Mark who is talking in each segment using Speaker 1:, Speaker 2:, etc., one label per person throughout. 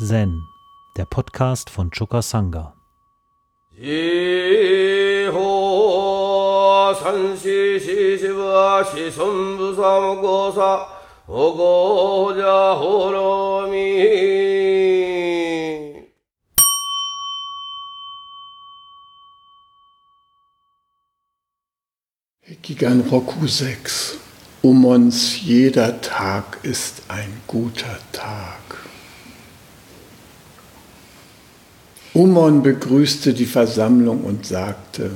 Speaker 1: Zen, der Podcast von Choka Sangha.
Speaker 2: Gigan Roku 6. Um uns jeder Tag ist ein guter Tag. Umon begrüßte die Versammlung und sagte,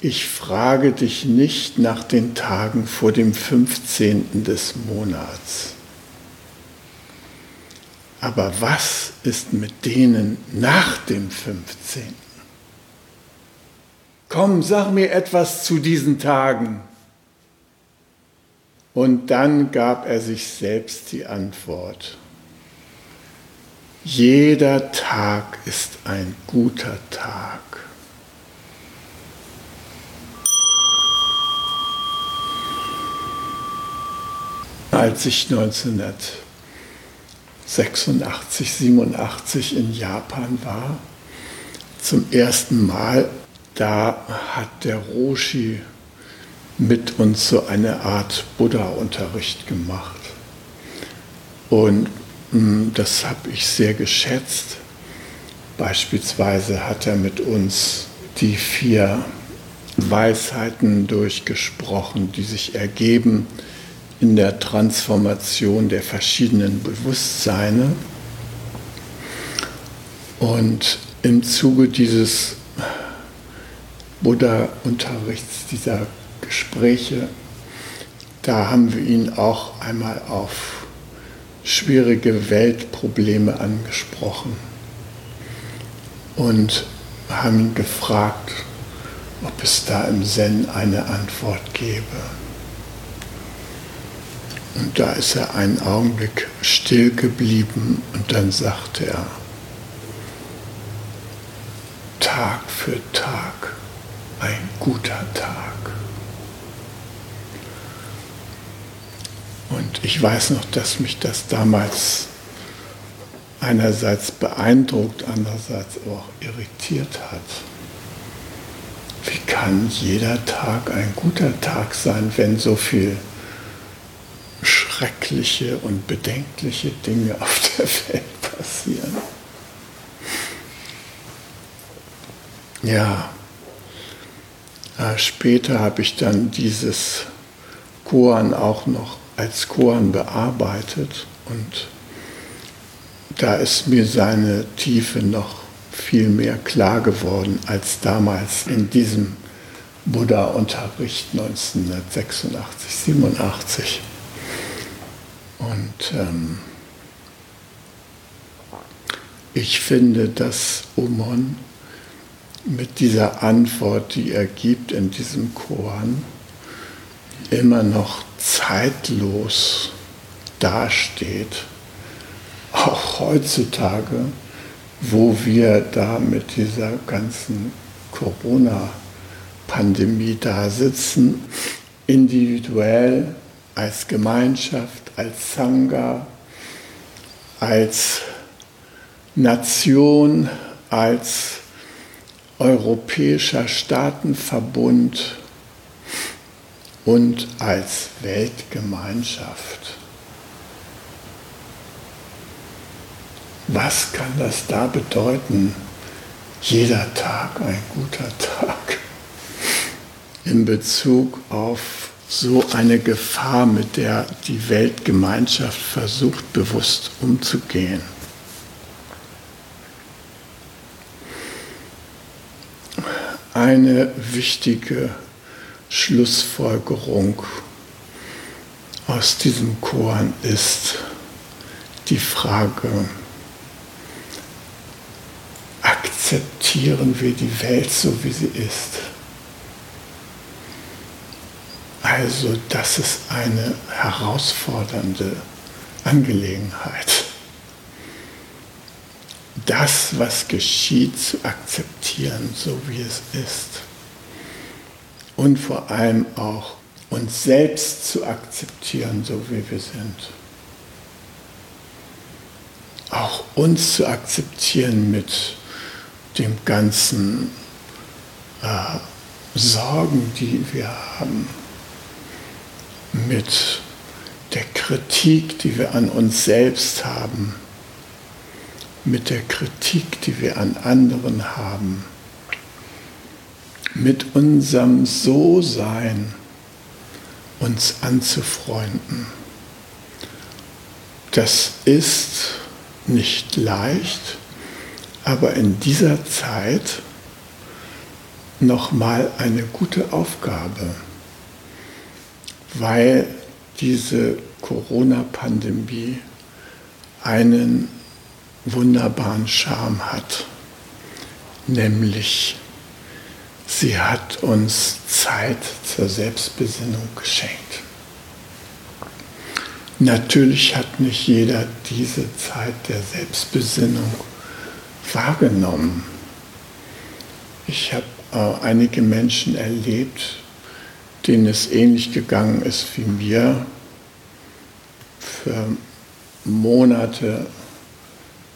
Speaker 2: ich frage dich nicht nach den Tagen vor dem 15. des Monats. Aber was ist mit denen nach dem 15.? Komm, sag mir etwas zu diesen Tagen. Und dann gab er sich selbst die Antwort. Jeder Tag ist ein guter Tag. Als ich 1986, 87 in Japan war, zum ersten Mal, da hat der Roshi mit uns so eine Art Buddha-Unterricht gemacht. Und das habe ich sehr geschätzt. Beispielsweise hat er mit uns die vier Weisheiten durchgesprochen, die sich ergeben in der Transformation der verschiedenen Bewusstseine. Und im Zuge dieses Buddha-Unterrichts, dieser Gespräche, da haben wir ihn auch einmal auf schwierige Weltprobleme angesprochen und haben ihn gefragt, ob es da im Zen eine Antwort gäbe. Und da ist er einen Augenblick still geblieben und dann sagte er, Tag für Tag ein guter Tag. Und ich weiß noch, dass mich das damals einerseits beeindruckt, andererseits auch irritiert hat. Wie kann jeder Tag ein guter Tag sein, wenn so viel schreckliche und bedenkliche Dinge auf der Welt passieren? Ja, später habe ich dann dieses Koan auch noch als Koan bearbeitet und da ist mir seine Tiefe noch viel mehr klar geworden als damals in diesem Buddha-Unterricht 1986, 87. Und ähm, ich finde, dass Umon mit dieser Antwort, die er gibt in diesem Koan, immer noch zeitlos dasteht, auch heutzutage, wo wir da mit dieser ganzen Corona-Pandemie da sitzen, individuell, als Gemeinschaft, als Sangha, als Nation, als europäischer Staatenverbund und als Weltgemeinschaft. Was kann das da bedeuten? Jeder Tag ein guter Tag in Bezug auf so eine Gefahr, mit der die Weltgemeinschaft versucht bewusst umzugehen. Eine wichtige Schlussfolgerung aus diesem Koran ist die Frage, akzeptieren wir die Welt so, wie sie ist? Also das ist eine herausfordernde Angelegenheit. Das, was geschieht, zu akzeptieren, so wie es ist und vor allem auch uns selbst zu akzeptieren, so wie wir sind. auch uns zu akzeptieren mit dem ganzen äh, Sorgen, die wir haben, mit der Kritik, die wir an uns selbst haben, mit der Kritik, die wir an anderen haben, mit unserem So-Sein uns anzufreunden. Das ist nicht leicht, aber in dieser Zeit nochmal eine gute Aufgabe, weil diese Corona-Pandemie einen wunderbaren Charme hat, nämlich sie hat uns Zeit zur Selbstbesinnung geschenkt. Natürlich hat nicht jeder diese Zeit der Selbstbesinnung wahrgenommen. Ich habe äh, einige Menschen erlebt, denen es ähnlich gegangen ist wie mir. Für Monate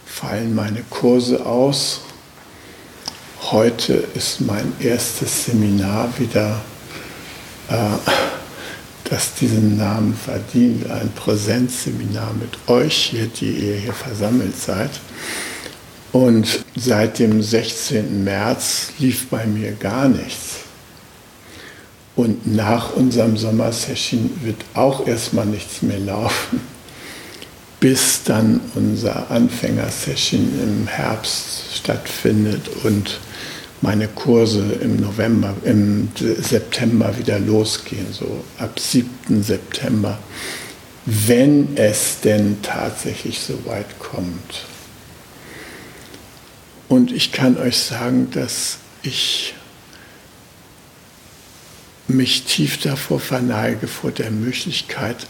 Speaker 2: fallen meine Kurse aus. Heute ist mein erstes Seminar wieder, äh, das diesen Namen verdient, ein Präsenzseminar mit euch hier, die ihr hier versammelt seid. Und seit dem 16. März lief bei mir gar nichts. Und nach unserem Sommersession wird auch erstmal nichts mehr laufen, bis dann unser Anfängersession im Herbst stattfindet und meine Kurse im November, im September wieder losgehen, so ab 7. September, wenn es denn tatsächlich so weit kommt. Und ich kann euch sagen, dass ich mich tief davor verneige, vor der Möglichkeit,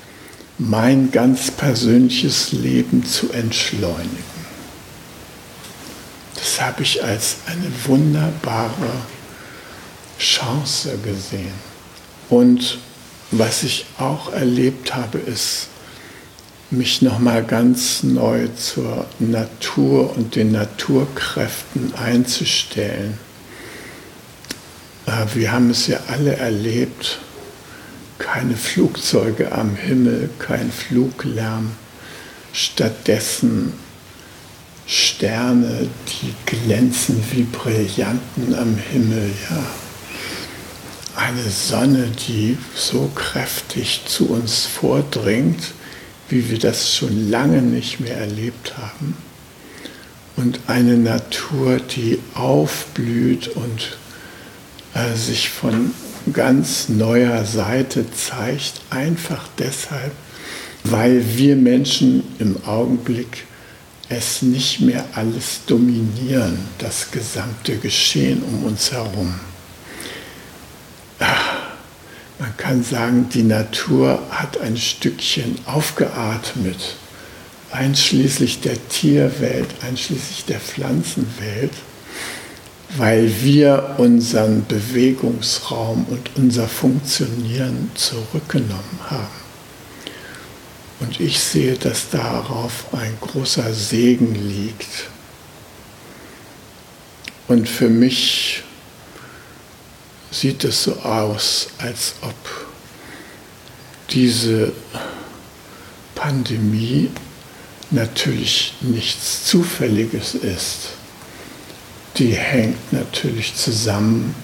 Speaker 2: mein ganz persönliches Leben zu entschleunigen. Das habe ich als eine wunderbare Chance gesehen. Und was ich auch erlebt habe, ist, mich nochmal ganz neu zur Natur und den Naturkräften einzustellen. Äh, wir haben es ja alle erlebt, keine Flugzeuge am Himmel, kein Fluglärm, stattdessen Sterne, die glänzen wie Brillanten am Himmel, ja. Eine Sonne, die so kräftig zu uns vordringt, wie wir das schon lange nicht mehr erlebt haben. Und eine Natur, die aufblüht und äh, sich von ganz neuer Seite zeigt, einfach deshalb, weil wir Menschen im Augenblick es nicht mehr alles dominieren, das gesamte Geschehen um uns herum. Ach, man kann sagen, die Natur hat ein Stückchen aufgeatmet, einschließlich der Tierwelt, einschließlich der Pflanzenwelt, weil wir unseren Bewegungsraum und unser Funktionieren zurückgenommen haben. Und ich sehe, dass darauf ein großer Segen liegt. Und für mich sieht es so aus, als ob diese Pandemie natürlich nichts Zufälliges ist. Die hängt natürlich zusammen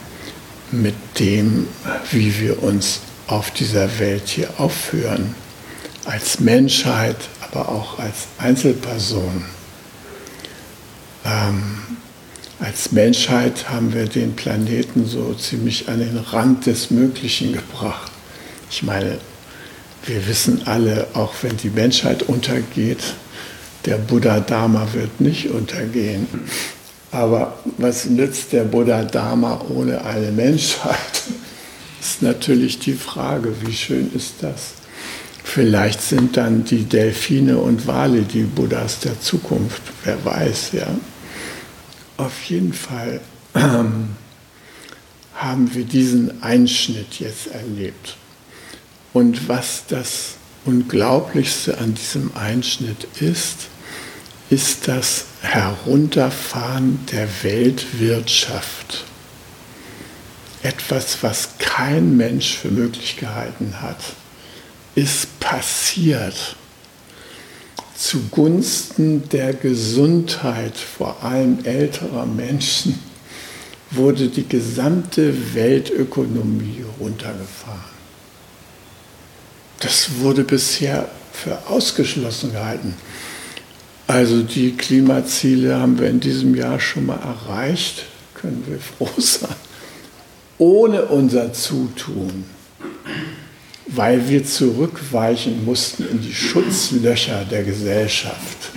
Speaker 2: mit dem, wie wir uns auf dieser Welt hier aufführen, als Menschheit, aber auch als Einzelperson. Ähm, als Menschheit haben wir den Planeten so ziemlich an den Rand des Möglichen gebracht. Ich meine, wir wissen alle, auch wenn die Menschheit untergeht, der Buddha Dharma wird nicht untergehen. Aber was nützt der Buddha Dharma ohne eine Menschheit? Ist natürlich die Frage, wie schön ist das? Vielleicht sind dann die Delfine und Wale die Buddhas der Zukunft, wer weiß, ja. Auf jeden Fall ähm, haben wir diesen Einschnitt jetzt erlebt. Und was das Unglaublichste an diesem Einschnitt ist, ist das Herunterfahren der Weltwirtschaft. Etwas, was kein Mensch für möglich gehalten hat, ist passiert zugunsten der Gesundheit, vor allem älterer Menschen, wurde die gesamte Weltökonomie runtergefahren. Das wurde bisher für ausgeschlossen gehalten. Also die Klimaziele haben wir in diesem Jahr schon mal erreicht, können wir froh sein, ohne unser Zutun, weil wir zurückweichen mussten in die Schutzlöcher der Gesellschaft.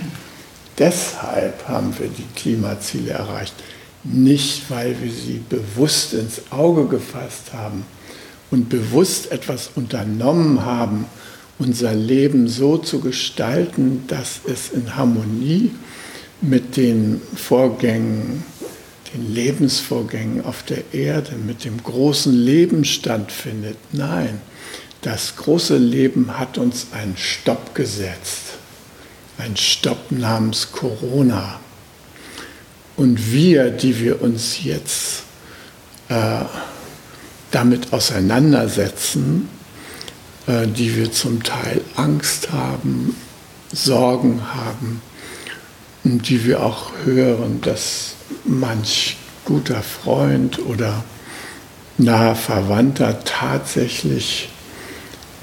Speaker 2: Deshalb haben wir die Klimaziele erreicht, nicht weil wir sie bewusst ins Auge gefasst haben und bewusst etwas unternommen haben, unser Leben so zu gestalten, dass es in Harmonie mit den Vorgängen, den Lebensvorgängen auf der Erde, mit dem großen Leben stattfindet. Nein, das große Leben hat uns einen Stopp gesetzt, einen Stopp namens Corona. Und wir, die wir uns jetzt äh, damit auseinandersetzen, äh, die wir zum Teil Angst haben, Sorgen haben, und die wir auch hören, dass manch guter Freund oder naher Verwandter tatsächlich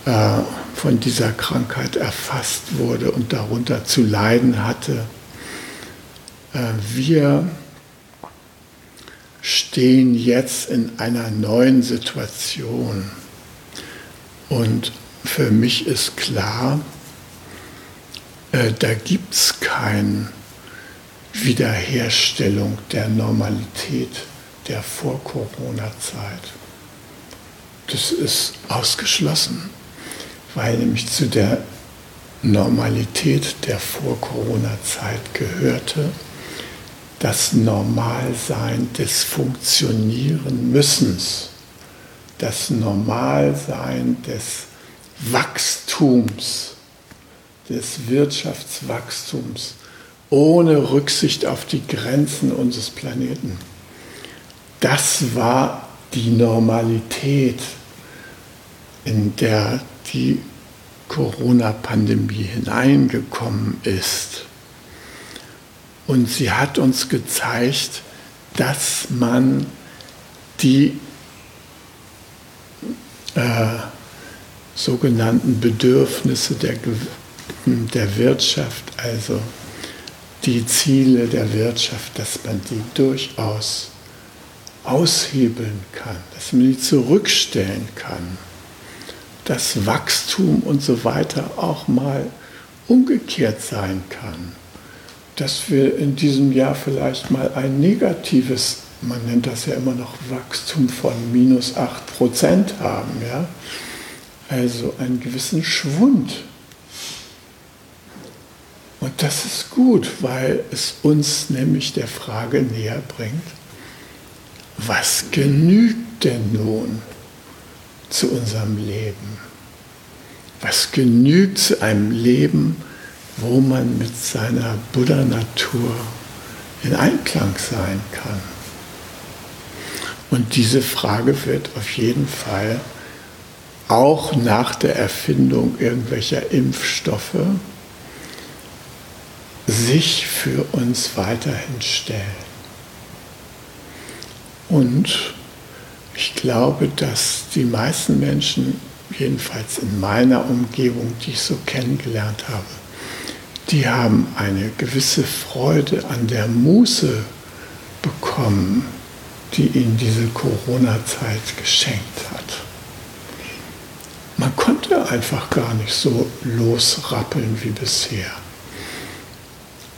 Speaker 2: von dieser Krankheit erfasst wurde und darunter zu leiden hatte. Äh, wir stehen jetzt in einer neuen Situation. Und für mich ist klar, äh, da gibt es keine Wiederherstellung der Normalität der Vor-Corona-Zeit. Das ist ausgeschlossen, weil nämlich zu der Normalität der Vor-Corona-Zeit gehörte, das Normalsein des Funktionieren müssens, das Normalsein des Wachstums, des Wirtschaftswachstums, ohne Rücksicht auf die Grenzen unseres Planeten. Das war die Normalität, in der die Corona-Pandemie hineingekommen ist. Und sie hat uns gezeigt, dass man die äh, sogenannten Bedürfnisse der, der Wirtschaft, also die Ziele der Wirtschaft, dass man die durchaus aushebeln kann, dass man die zurückstellen kann, dass Wachstum und so weiter auch mal umgekehrt sein kann dass wir in diesem Jahr vielleicht mal ein negatives, man nennt das ja immer noch Wachstum von minus 8 Prozent haben. Ja? Also einen gewissen Schwund. Und das ist gut, weil es uns nämlich der Frage näher bringt, was genügt denn nun zu unserem Leben? Was genügt zu einem Leben, wo man mit seiner Buddha-Natur in Einklang sein kann. Und diese Frage wird auf jeden Fall auch nach der Erfindung irgendwelcher Impfstoffe sich für uns weiterhin stellen. Und ich glaube, dass die meisten Menschen, jedenfalls in meiner Umgebung, die ich so kennengelernt habe, die haben eine gewisse Freude an der Muße bekommen, die ihnen diese Corona-Zeit geschenkt hat. Man konnte einfach gar nicht so losrappeln wie bisher.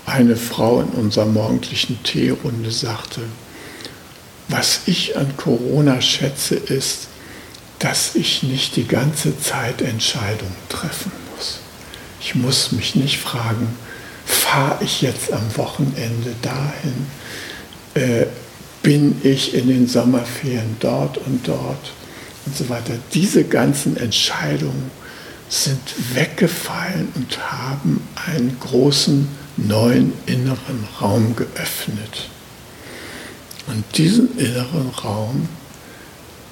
Speaker 2: Eine Frau in unserer morgendlichen Teerunde sagte, was ich an Corona schätze, ist, dass ich nicht die ganze Zeit Entscheidungen treffen ich muss mich nicht fragen, fahre ich jetzt am Wochenende dahin? Äh, bin ich in den Sommerferien dort und dort und so weiter? Diese ganzen Entscheidungen sind weggefallen und haben einen großen neuen inneren Raum geöffnet. Und diesen inneren Raum,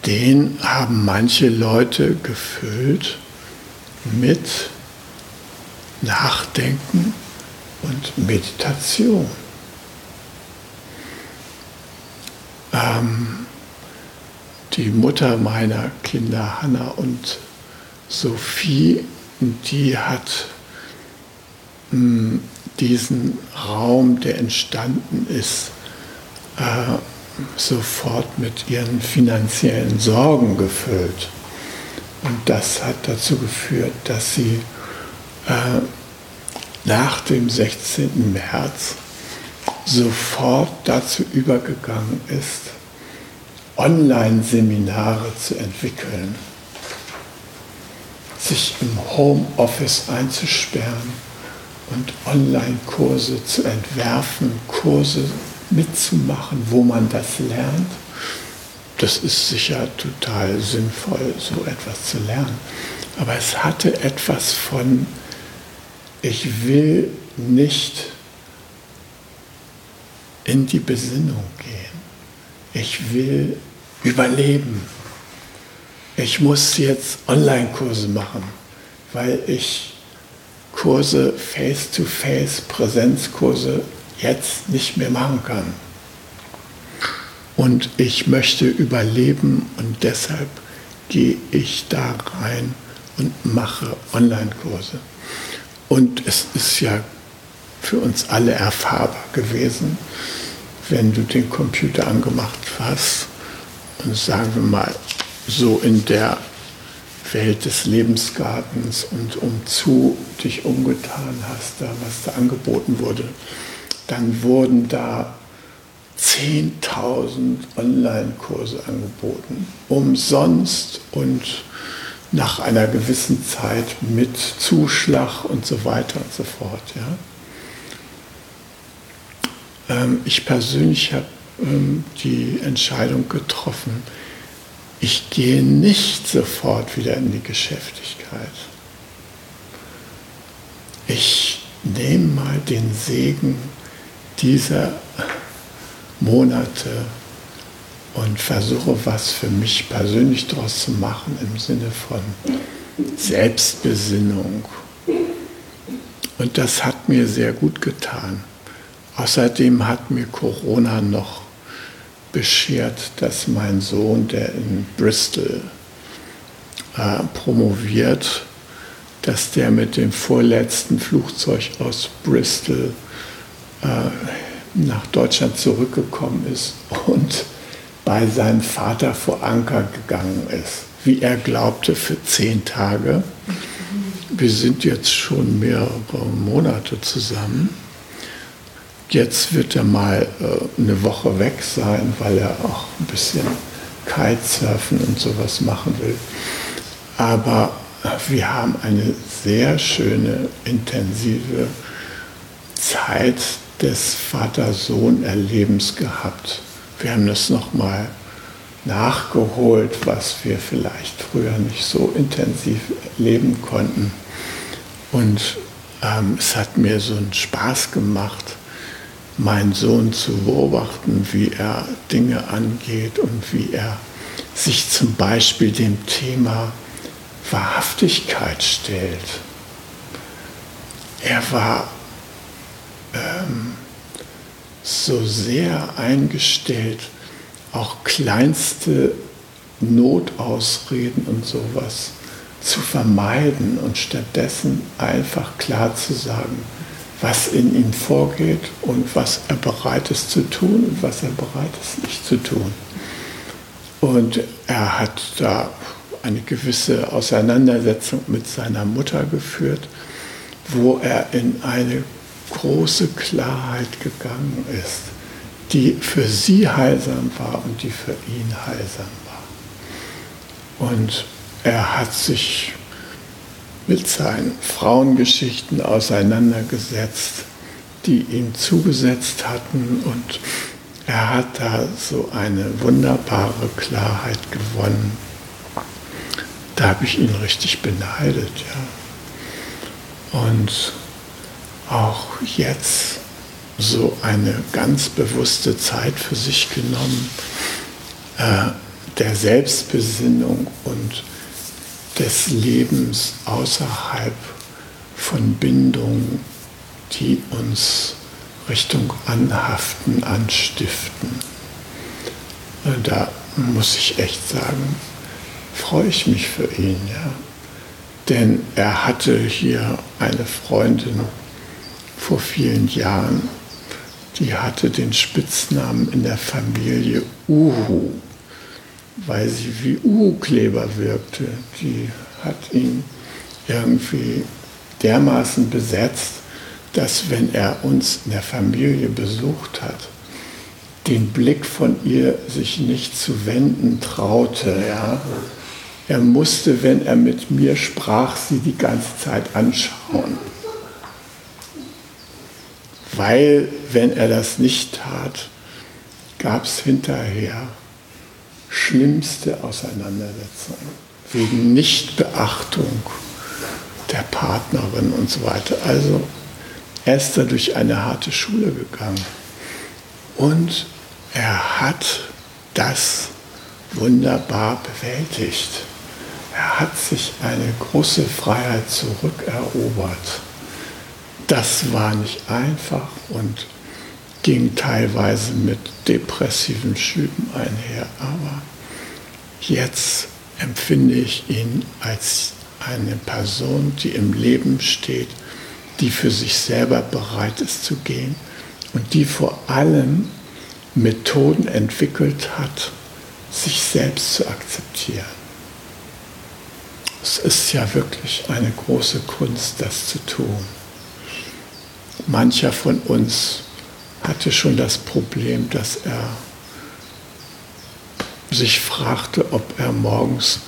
Speaker 2: den haben manche Leute gefüllt mit Nachdenken und Meditation. Ähm, die Mutter meiner Kinder, Hanna und Sophie, die hat mh, hm, diesen Raum, der entstanden ist, sofort mit ihren finanziellen Sorgen gefüllt. Und das hat dazu geführt, dass sie äh, nach dem 16. März sofort dazu übergegangen ist, Online-Seminare zu entwickeln, sich im Homeoffice einzusperren und Online-Kurse zu entwerfen, Kurse mitzumachen, wo man das lernt. Das ist sicher total sinnvoll, so etwas zu lernen. Aber es hatte etwas von, ich will nicht in die Besinnung gehen. Ich will überleben. Ich muss jetzt Online-Kurse machen, weil ich Kurse, Face-to-Face, Präsenzkurse jetzt nicht mehr machen kann. Und ich möchte überleben und deshalb gehe ich da rein und mache Online-Kurse. Und es ist ja für uns alle erfahrbar gewesen, wenn du den Computer angemacht hast und sagen wir mal so in der Welt des Lebensgartens und umzu dich umgetan hast, da was da angeboten wurde, dann wurden da 10.000 Online-Kurse angeboten, umsonst und nach einer gewissen Zeit mit Zuschlag und so weiter und so fort. Ja. Ähm, ich persönlich habe ähm, die Entscheidung getroffen, ich gehe nicht sofort wieder in die Geschäftigkeit. Ich nehme mal den Segen dieser Monate und versuche was für mich persönlich daraus zu machen im Sinne von Selbstbesinnung. Und das hat mir sehr gut getan. Außerdem hat mir Corona noch beschert, dass mein Sohn, der in Bristol äh, promoviert, dass der mit dem vorletzten Flugzeug aus Bristol nach Deutschland zurückgekommen ist und bei seinem Vater vor Anker gegangen ist, wie er glaubte, für zehn Tage. Wir sind jetzt schon mehrere Monate zusammen. Jetzt wird er mal äh, eine Woche weg sein, weil er auch ein bisschen Kitesurfen und sowas machen will. Aber wir haben eine sehr schöne, intensive Zeit des Vater-Sohn-Erlebens gehabt. Wir haben das nochmal nachgeholt, was wir vielleicht früher nicht so intensiv erleben konnten. Und ähm, es hat mir so einen Spaß gemacht, meinen Sohn zu beobachten, wie er Dinge angeht und wie er sich zum Beispiel dem Thema Wahrhaftigkeit stellt. Er war ähm, so sehr eingestellt, auch kleinste Notausreden und sowas zu vermeiden und stattdessen einfach klar zu sagen, was in ihm vorgeht und was er bereit ist zu tun und was er bereit ist nicht zu tun. Und er hat da eine gewisse Auseinandersetzung mit seiner Mutter geführt, wo er in eine große Klarheit gegangen ist, die für sie heilsam war und die für ihn heilsam war. Und er hat sich mit seinen Frauengeschichten auseinandergesetzt, die ihm zugesetzt hatten und er hat da so eine wunderbare Klarheit gewonnen. Da habe ich ihn richtig beneidet, ja. Und auch jetzt so eine ganz bewusste Zeit für sich genommen, äh, der Selbstbesinnung und des Lebens außerhalb von Bindungen, die uns Richtung Anhaften anstiften. Äh, da muss ich echt sagen, freue ich mich für ihn, ja. Denn er hatte hier eine Freundin vor vielen Jahren, die hatte den Spitznamen in der Familie Uhu, weil sie wie Uhu-Kleber wirkte. Die hat ihn irgendwie dermaßen besetzt, dass wenn er uns in der Familie besucht hat, den Blick von ihr sich nicht zu wenden traute. Ja. Er musste, wenn er mit mir sprach, sie die ganze Zeit anschauen. Weil, wenn er das nicht tat, gab es hinterher schlimmste Auseinandersetzungen wegen Nichtbeachtung der Partnerin und so weiter. Also er ist da durch eine harte Schule gegangen. Und er hat das wunderbar bewältigt. Er hat sich eine große Freiheit zurückerobert. Das war nicht einfach und ging teilweise mit depressiven Schüben einher. Aber jetzt empfinde ich ihn als eine Person, die im Leben steht, die für sich selber bereit ist zu gehen und die vor allem Methoden entwickelt hat, sich selbst zu akzeptieren. Es ist ja wirklich eine große Kunst, das zu tun. Mancher von uns hatte schon das Problem, dass er sich fragte, ob er morgens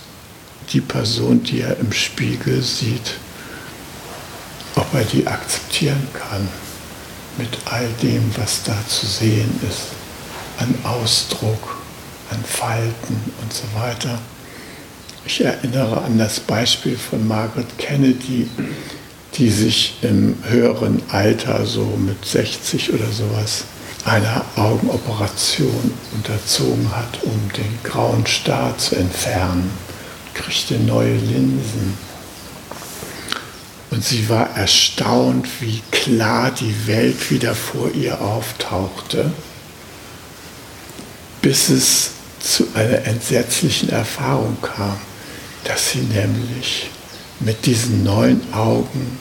Speaker 2: die Person, die er im Spiegel sieht, ob er die akzeptieren kann mit all dem, was da zu sehen ist, an Ausdruck, an Falten und so weiter. Ich erinnere an das Beispiel von Margaret Kennedy, die sich im höheren Alter, so mit 60 oder sowas, einer Augenoperation unterzogen hat, um den grauen Star zu entfernen, kriegte neue Linsen. Und sie war erstaunt, wie klar die Welt wieder vor ihr auftauchte, bis es zu einer entsetzlichen Erfahrung kam, dass sie nämlich mit diesen neuen Augen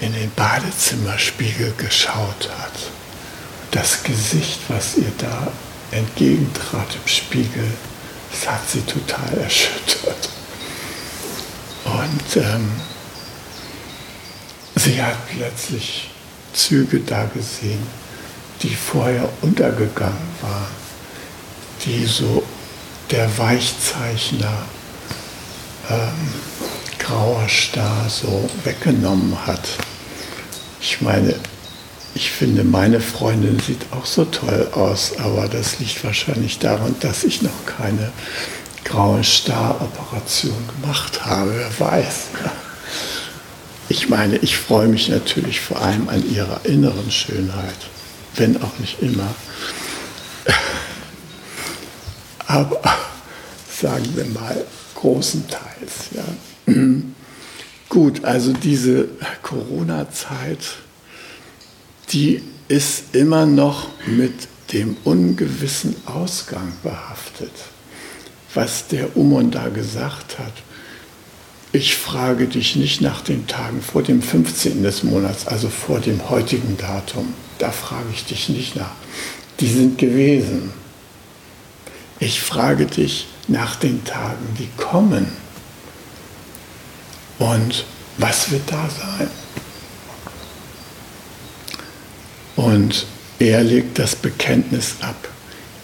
Speaker 2: in den Badezimmerspiegel geschaut hat. Das Gesicht, was ihr da entgegentrat im Spiegel, das hat sie total erschüttert. Und ähm, Sie hat plötzlich Züge da gesehen, die vorher untergegangen waren, die so der Weichzeichner ähm, grauer Star so weggenommen hat. Ich meine, ich finde, meine Freundin sieht auch so toll aus, aber das liegt wahrscheinlich daran, dass ich noch keine graue Star-Operation gemacht habe, wer weiß. Ich meine, ich freue mich natürlich vor allem an ihrer inneren Schönheit, wenn auch nicht immer. Aber sagen wir mal großenteils. Ja. Gut, also diese Corona-Zeit, die ist immer noch mit dem ungewissen Ausgang behaftet. Was der Umon da gesagt hat, ich frage dich nicht nach den Tagen vor dem 15. des Monats, also vor dem heutigen Datum. Da frage ich dich nicht nach. Die sind gewesen. Ich frage dich nach den Tagen, die kommen. Und was wird da sein? Und er legt das Bekenntnis ab.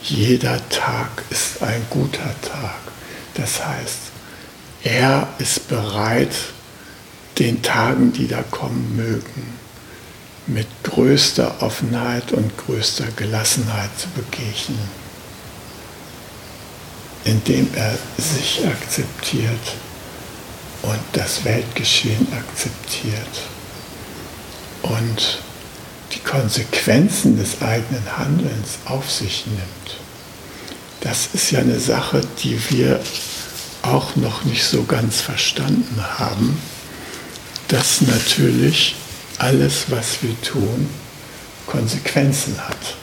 Speaker 2: Jeder Tag ist ein guter Tag. Das heißt, er ist bereit, den Tagen, die da kommen mögen, mit größter Offenheit und größter Gelassenheit zu begegnen, indem er sich akzeptiert und das Weltgeschehen akzeptiert. und die Konsequenzen des eigenen Handelns auf sich nimmt. Das ist ja eine Sache, die wir auch noch nicht so ganz verstanden haben, dass natürlich alles, was wir tun, Konsequenzen hat.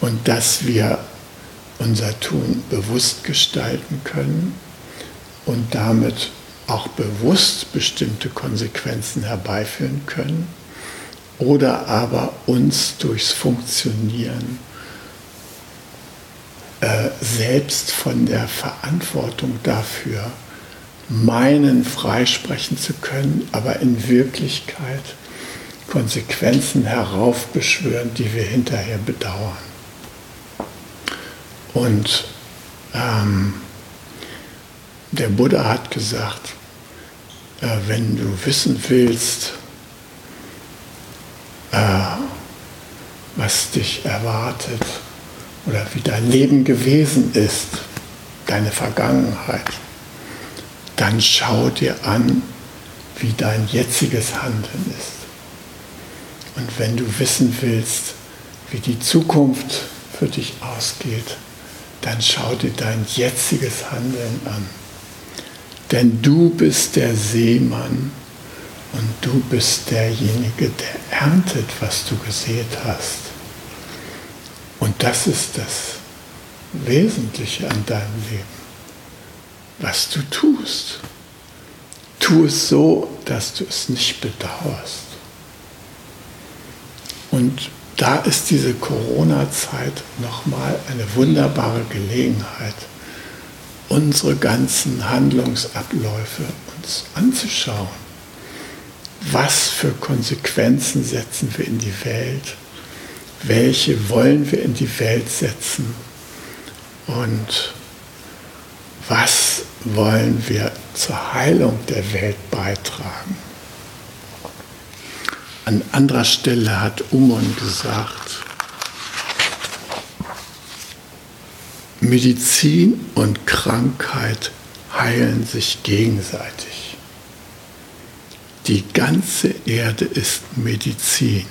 Speaker 2: Und dass wir unser Tun bewusst gestalten können und damit auch bewusst bestimmte Konsequenzen herbeiführen können oder aber uns durchs Funktionieren äh, selbst von der Verantwortung dafür meinen, freisprechen zu können, aber in Wirklichkeit Konsequenzen heraufbeschwören, die wir hinterher bedauern. Und ähm, der Buddha hat gesagt, äh, wenn du wissen willst, äh, was dich erwartet oder wie dein Leben gewesen ist, deine Vergangenheit, dann schau dir an, wie dein jetziges Handeln ist. Und wenn du wissen willst, wie die Zukunft für dich ausgeht, dann schau dir dein jetziges Handeln an. Denn du bist der Seemann und du bist derjenige, der erntet, was du gesät hast. Und das ist das Wesentliche an deinem Leben. Was du tust. Tu es so, dass du es nicht bedauerst. Und da ist diese Corona-Zeit nochmal eine wunderbare Gelegenheit, unsere ganzen Handlungsabläufe uns anzuschauen. Was für Konsequenzen setzen wir in die Welt? Welche wollen wir in die Welt setzen? Und was wollen wir zur Heilung der Welt beitragen? An anderer Stelle hat Umon gesagt, Medizin und Krankheit heilen sich gegenseitig. Die ganze Erde ist Medizin.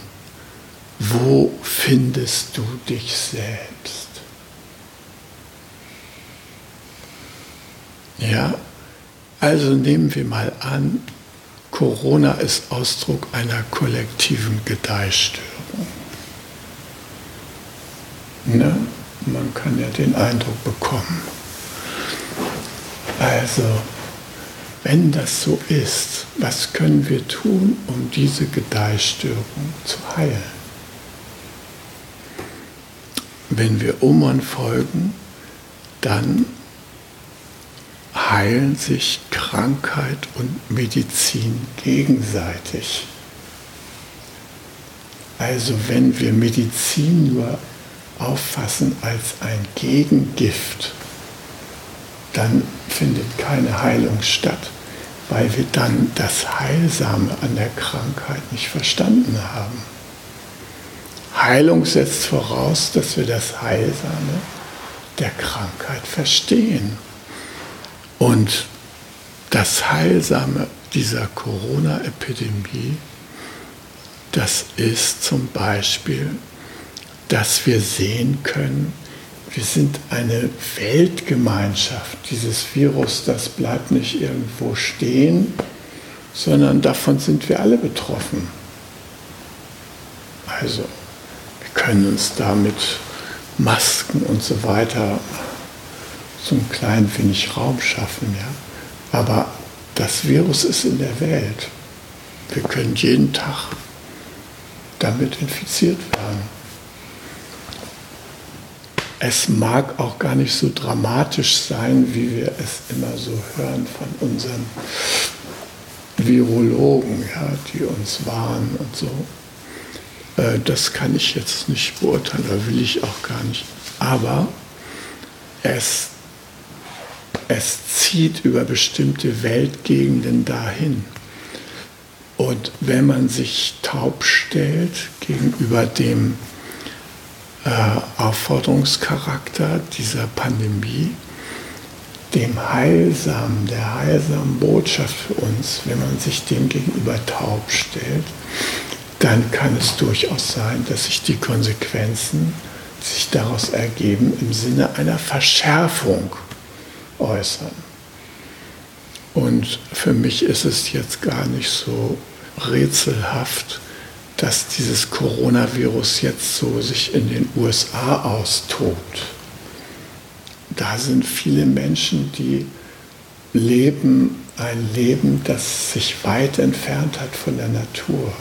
Speaker 2: Wo findest du dich selbst? Ja, also nehmen wir mal an, Corona ist Ausdruck einer kollektiven Gedeihstörung. Ne? Man kann ja den Eindruck bekommen. Also, wenn das so ist, was können wir tun, um diese Gedeihstörung zu heilen? Wenn wir Oman folgen, dann heilen sich Krankheit und Medizin gegenseitig. Also wenn wir Medizin nur auffassen als ein Gegengift, dann findet keine Heilung statt, weil wir dann das Heilsame an der Krankheit nicht verstanden haben. Heilung setzt voraus, dass wir das Heilsame der Krankheit verstehen. Und das Heilsame dieser Corona-Epidemie, das ist zum Beispiel, dass wir sehen können, wir sind eine Weltgemeinschaft. Dieses Virus, das bleibt nicht irgendwo stehen, sondern davon sind wir alle betroffen. Also, wir können uns da mit Masken und so weiter so ein klein wenig Raum schaffen. Ja? Aber das Virus ist in der Welt. Wir können jeden Tag damit infiziert werden. Es mag auch gar nicht so dramatisch sein, wie wir es immer so hören von unseren Virologen, ja, die uns warnen und so. Äh, das kann ich jetzt nicht beurteilen, oder will ich auch gar nicht. Aber es es zieht über bestimmte Weltgegenden dahin. Und wenn man sich taub stellt gegenüber dem äh, Aufforderungscharakter dieser Pandemie, dem Heilsamen, der heilsamen Botschaft für uns, wenn man sich dem gegenüber taub stellt, dann kann es durchaus sein, dass sich die Konsequenzen sich daraus ergeben im Sinne einer Verschärfung äußern. Und für mich ist es jetzt gar nicht so rätselhaft, dass dieses Coronavirus jetzt so sich in den USA austobt. Da sind viele Menschen, die leben ein Leben, das sich weit entfernt hat von der Natur,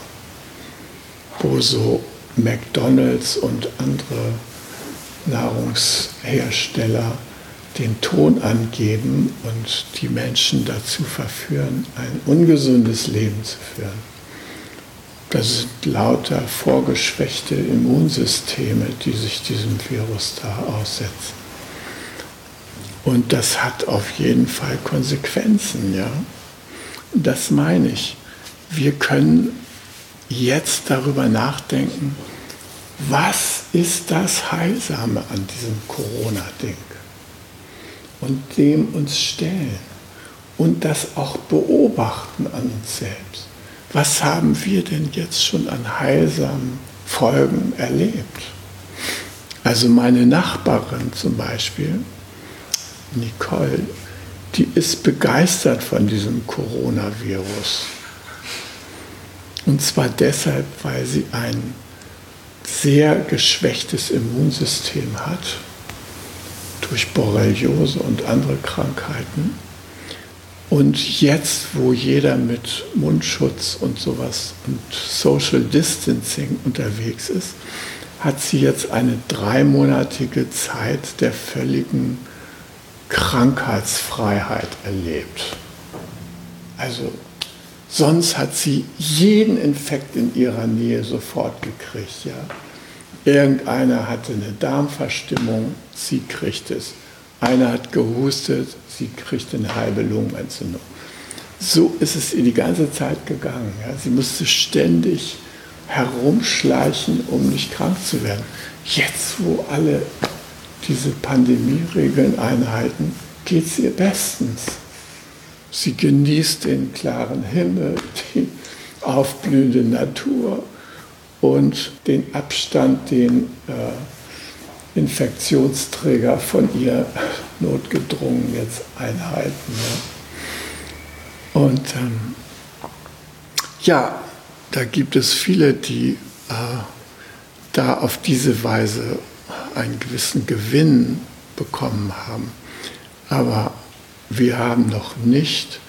Speaker 2: wo so McDonald's und andere Nahrungshersteller den Ton angeben und die Menschen dazu verführen, ein ungesundes Leben zu führen. Das sind lauter vorgeschwächte Immunsysteme, die sich diesem Virus da aussetzen. Und das hat auf jeden Fall Konsequenzen, ja. Das meine ich. Wir können jetzt darüber nachdenken, was ist das Heilsame an diesem Corona-Ding? Und dem uns stellen und das auch beobachten an uns selbst. Was haben wir denn jetzt schon an heilsamen Folgen erlebt? Also meine Nachbarin zum Beispiel, Nicole, die ist begeistert von diesem Coronavirus. Und zwar deshalb, weil sie ein sehr geschwächtes Immunsystem hat durch Borreliose und andere Krankheiten. Und jetzt, wo jeder mit Mundschutz und sowas und Social Distancing unterwegs ist, hat sie jetzt eine dreimonatige Zeit der völligen Krankheitsfreiheit erlebt. Also sonst hat sie jeden Infekt in ihrer Nähe sofort gekriegt. Ja? Irgendeiner hatte eine Darmverstimmung, sie kriegt es. Einer hat gehustet, sie kriegt eine halbe Lungenentzündung. So ist es ihr die ganze Zeit gegangen. Ja. Sie musste ständig herumschleichen, um nicht krank zu werden. Jetzt, wo alle diese Pandemieregeln einhalten, geht es ihr bestens. Sie genießt den klaren Himmel, die aufblühende Natur und den Abstand, den äh, Infektionsträger von ihr notgedrungen jetzt einhalten. Ja. Und ähm, ja, da gibt es viele, die äh, da auf diese Weise einen gewissen Gewinn bekommen haben. Aber wir haben noch nicht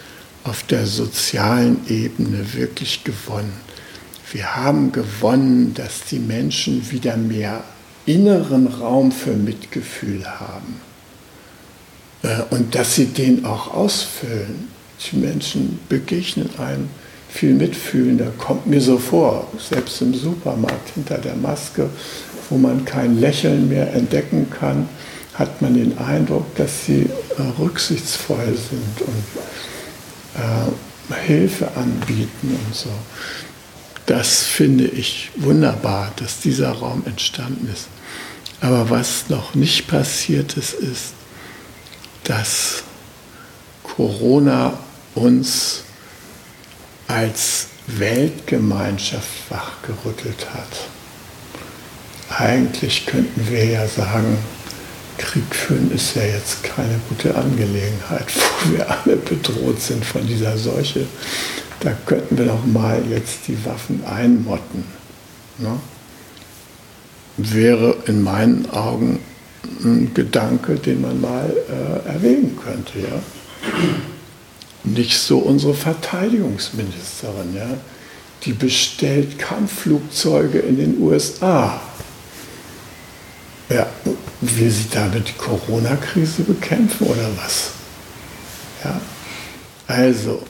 Speaker 2: auf der sozialen Ebene wirklich gewonnen. Wir haben gewonnen, dass die Menschen wieder mehr inneren Raum für Mitgefühl haben und dass sie den auch ausfüllen. Die Menschen begegnen einem viel mitfühlender, kommt mir so vor, selbst im Supermarkt hinter der Maske, wo man kein Lächeln mehr entdecken kann, hat man den Eindruck, dass sie äh, rücksichtsvoll sind und äh, Hilfe anbieten und so das finde ich wunderbar, dass dieser Raum entstanden ist. Aber was noch nicht passiert ist, ist, dass Corona uns als Weltgemeinschaft wachgerüttelt hat. Eigentlich könnten wir ja sagen, Krieg führen ist ja jetzt keine gute Angelegenheit, wo wir alle bedroht sind von dieser Seuche da könnten wir doch mal jetzt die Waffen einmotten. Ne? Wäre in meinen Augen ein Gedanke, den man mal äh, erwägen könnte. Ja? Nicht so unsere Verteidigungsministerin, ja? die bestellt Kampfflugzeuge in den USA. Ja, will sie damit die Corona-Krise bekämpfen oder was? Ja, also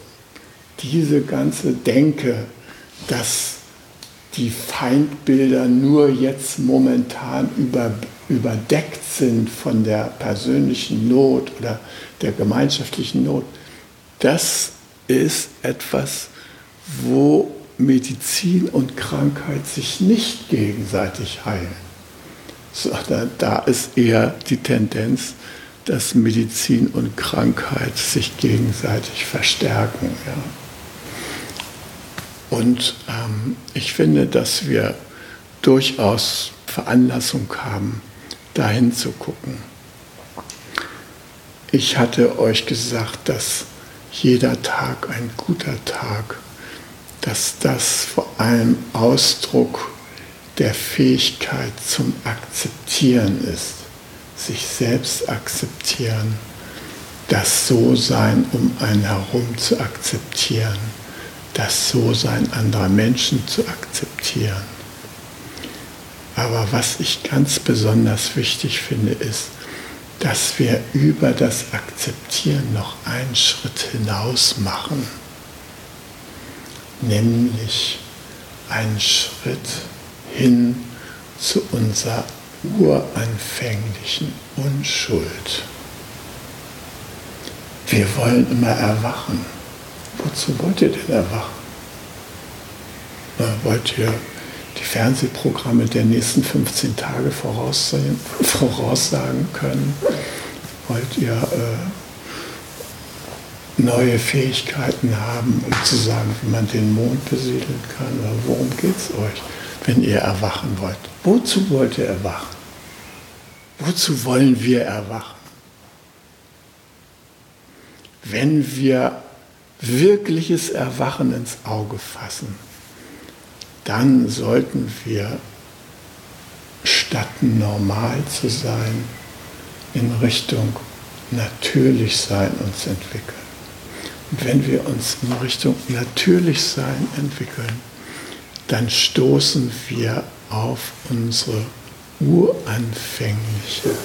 Speaker 2: diese ganze Denke, dass die Feindbilder nur jetzt momentan über, überdeckt sind von der persönlichen Not oder der gemeinschaftlichen Not, das ist etwas, wo Medizin und Krankheit sich nicht gegenseitig heilen. So, da, da ist eher die Tendenz, dass Medizin und Krankheit sich gegenseitig verstärken. Ja. Und ähm, ich finde, dass wir durchaus Veranlassung haben, dahin zu gucken. Ich hatte euch gesagt, dass jeder Tag ein guter Tag, dass das vor allem Ausdruck der Fähigkeit zum Akzeptieren ist, sich selbst akzeptieren, das So-Sein um einen herum zu akzeptieren, das So-Sein anderer Menschen zu akzeptieren. Aber was ich ganz besonders wichtig finde, ist, dass wir über das Akzeptieren noch einen Schritt hinaus machen, nämlich einen Schritt hin zu unserer uranfänglichen Unschuld. Wir wollen immer erwachen. Wozu wollt ihr denn erwachen? Wollt ihr die Fernsehprogramme der nächsten 15 Tage voraussagen, können? Wollt ihr äh, neue Fähigkeiten haben, um zu sagen, wie man den Mond besiedeln kann? Oder worum geht es euch? wenn ihr erwachen wollt. Wozu wollt ihr erwachen? Wozu wollen wir erwachen? Wenn wir wirkliches Erwachen ins Auge fassen, dann sollten wir statt normal zu sein, in Richtung natürlich sein uns entwickeln. Und wenn wir uns in Richtung natürlich sein entwickeln, dann stoßen wir auf unsere uranfängliche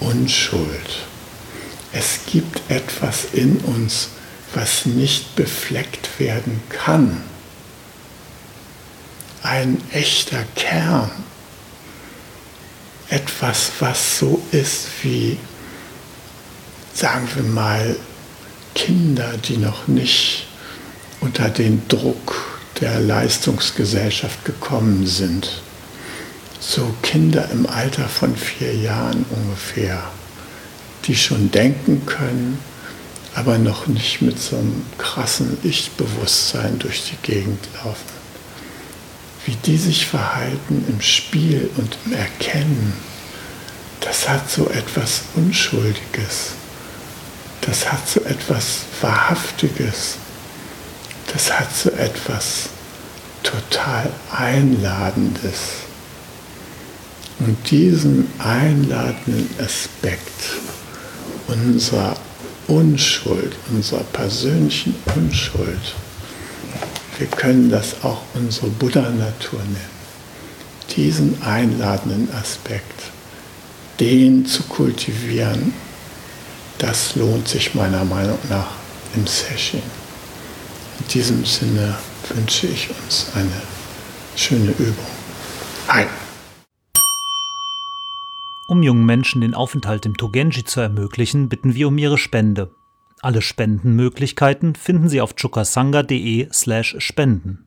Speaker 2: Unschuld. Es gibt etwas in uns, was nicht befleckt werden kann. Ein echter Kern. Etwas, was so ist wie, sagen wir mal, Kinder, die noch nicht unter den Druck der Leistungsgesellschaft gekommen sind. So Kinder im Alter von vier Jahren ungefähr, die schon denken können, aber noch nicht mit so einem krassen Ich-Bewusstsein durch die Gegend laufen. Wie die sich verhalten im Spiel und im Erkennen, das hat so etwas Unschuldiges. Das hat so etwas Wahrhaftiges das hat so etwas total Einladendes. Und diesen einladenden Aspekt unserer Unschuld, unserer persönlichen Unschuld, wir können das auch unsere Buddha-Natur nennen, diesen einladenden Aspekt, den zu kultivieren, das lohnt sich meiner Meinung nach im Session. In diesem Sinne wünsche ich uns eine schöne Übung. Ein.
Speaker 1: Um jungen Menschen den Aufenthalt im Togenji zu ermöglichen, bitten wir um ihre Spende. Alle Spendenmöglichkeiten finden Sie auf chukasanga.de slash spenden.